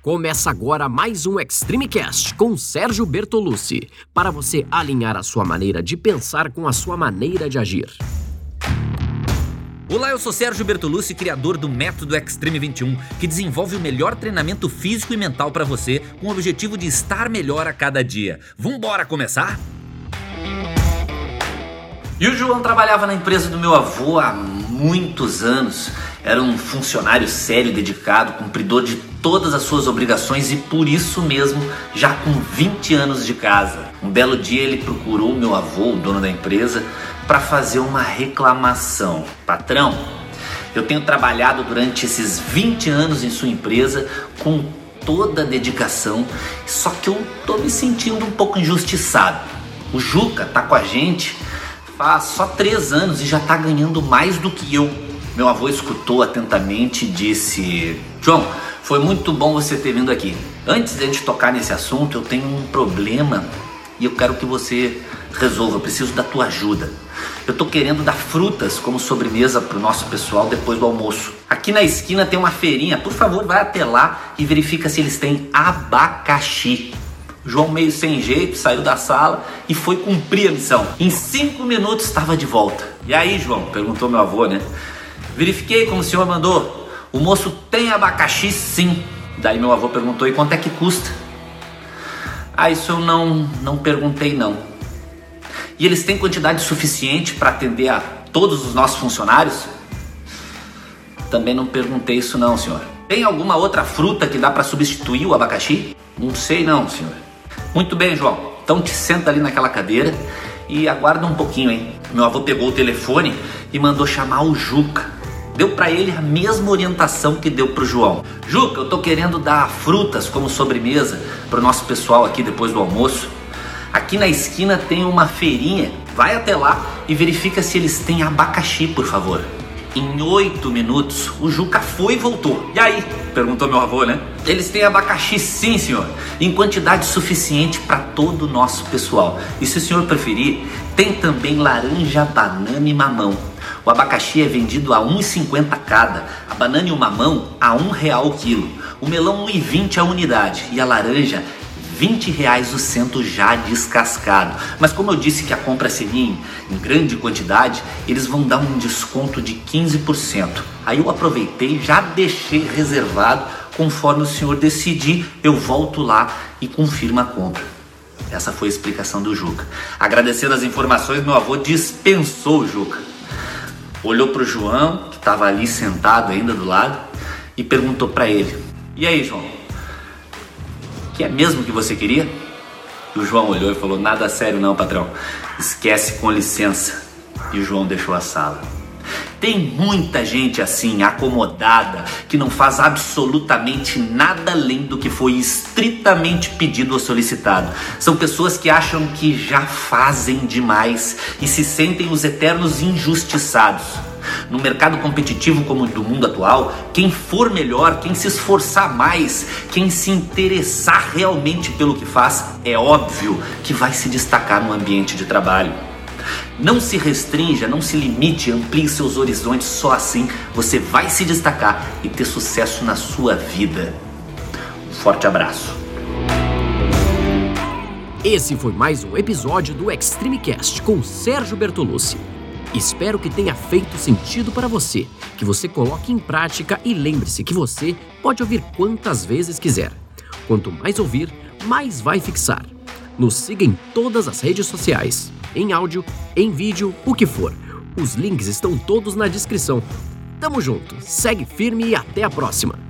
Começa agora mais um Extreme Cast com Sérgio Bertolucci, para você alinhar a sua maneira de pensar com a sua maneira de agir. Olá, eu sou Sérgio Bertolucci, criador do Método Extreme 21, que desenvolve o melhor treinamento físico e mental para você, com o objetivo de estar melhor a cada dia. Vambora começar? E o João trabalhava na empresa do meu avô há muitos anos. Era um funcionário sério, dedicado, cumpridor de todas as suas obrigações e por isso mesmo, já com 20 anos de casa. Um belo dia ele procurou meu avô, o dono da empresa, para fazer uma reclamação. Patrão, eu tenho trabalhado durante esses 20 anos em sua empresa com toda a dedicação, só que eu tô me sentindo um pouco injustiçado. O Juca tá com a gente faz só três anos e já tá ganhando mais do que eu. Meu avô escutou atentamente e disse: João, foi muito bom você ter vindo aqui. Antes de a gente tocar nesse assunto, eu tenho um problema e eu quero que você resolva. Eu preciso da tua ajuda. Eu tô querendo dar frutas como sobremesa pro nosso pessoal depois do almoço. Aqui na esquina tem uma feirinha. Por favor, vai até lá e verifica se eles têm abacaxi. João, meio sem jeito, saiu da sala e foi cumprir a missão. Em cinco minutos estava de volta. E aí, João? Perguntou meu avô, né? Verifiquei como o senhor mandou. O moço tem abacaxi sim. Daí meu avô perguntou: e quanto é que custa? Ah, isso eu não, não perguntei não. E eles têm quantidade suficiente para atender a todos os nossos funcionários? Também não perguntei isso não, senhor. Tem alguma outra fruta que dá para substituir o abacaxi? Não sei não, senhor. Muito bem, João. Então te senta ali naquela cadeira e aguarda um pouquinho, hein? Meu avô pegou o telefone e mandou chamar o Juca deu para ele a mesma orientação que deu para o João. Juca, eu tô querendo dar frutas como sobremesa para o nosso pessoal aqui depois do almoço. Aqui na esquina tem uma feirinha. Vai até lá e verifica se eles têm abacaxi, por favor. Em oito minutos, o Juca foi e voltou. E aí? Perguntou meu avô, né? Eles têm abacaxi sim, senhor. Em quantidade suficiente para todo o nosso pessoal. E se o senhor preferir, tem também laranja, banana e mamão. O abacaxi é vendido a 1,50 cada, a banana e o mamão a R$ real o quilo, o melão 1,20 a unidade e a laranja 20 reais o cento já descascado. Mas como eu disse que a compra seria em, em, grande quantidade, eles vão dar um desconto de 15%. Aí eu aproveitei já deixei reservado, conforme o senhor decidir, eu volto lá e confirmo a compra. Essa foi a explicação do Juca. Agradecendo as informações, meu avô dispensou o Juca olhou para o João, que estava ali sentado ainda do lado, e perguntou para ele: E aí, João? Que é mesmo que você queria? E o João olhou e falou: Nada sério, não, patrão. Esquece com licença. E o João deixou a sala. Tem muita gente assim, acomodada, que não faz absolutamente nada além do que foi estritamente pedido ou solicitado. São pessoas que acham que já fazem demais e se sentem os eternos injustiçados. No mercado competitivo como o do mundo atual, quem for melhor, quem se esforçar mais, quem se interessar realmente pelo que faz, é óbvio que vai se destacar no ambiente de trabalho. Não se restrinja, não se limite, amplie seus horizontes, só assim você vai se destacar e ter sucesso na sua vida. Um forte abraço. Esse foi mais um episódio do Extreme Cast com Sérgio Bertolucci. Espero que tenha feito sentido para você, que você coloque em prática e lembre-se que você pode ouvir quantas vezes quiser. Quanto mais ouvir, mais vai fixar. Nos siga em todas as redes sociais em áudio, em vídeo, o que for. Os links estão todos na descrição. Tamo junto, segue firme e até a próxima!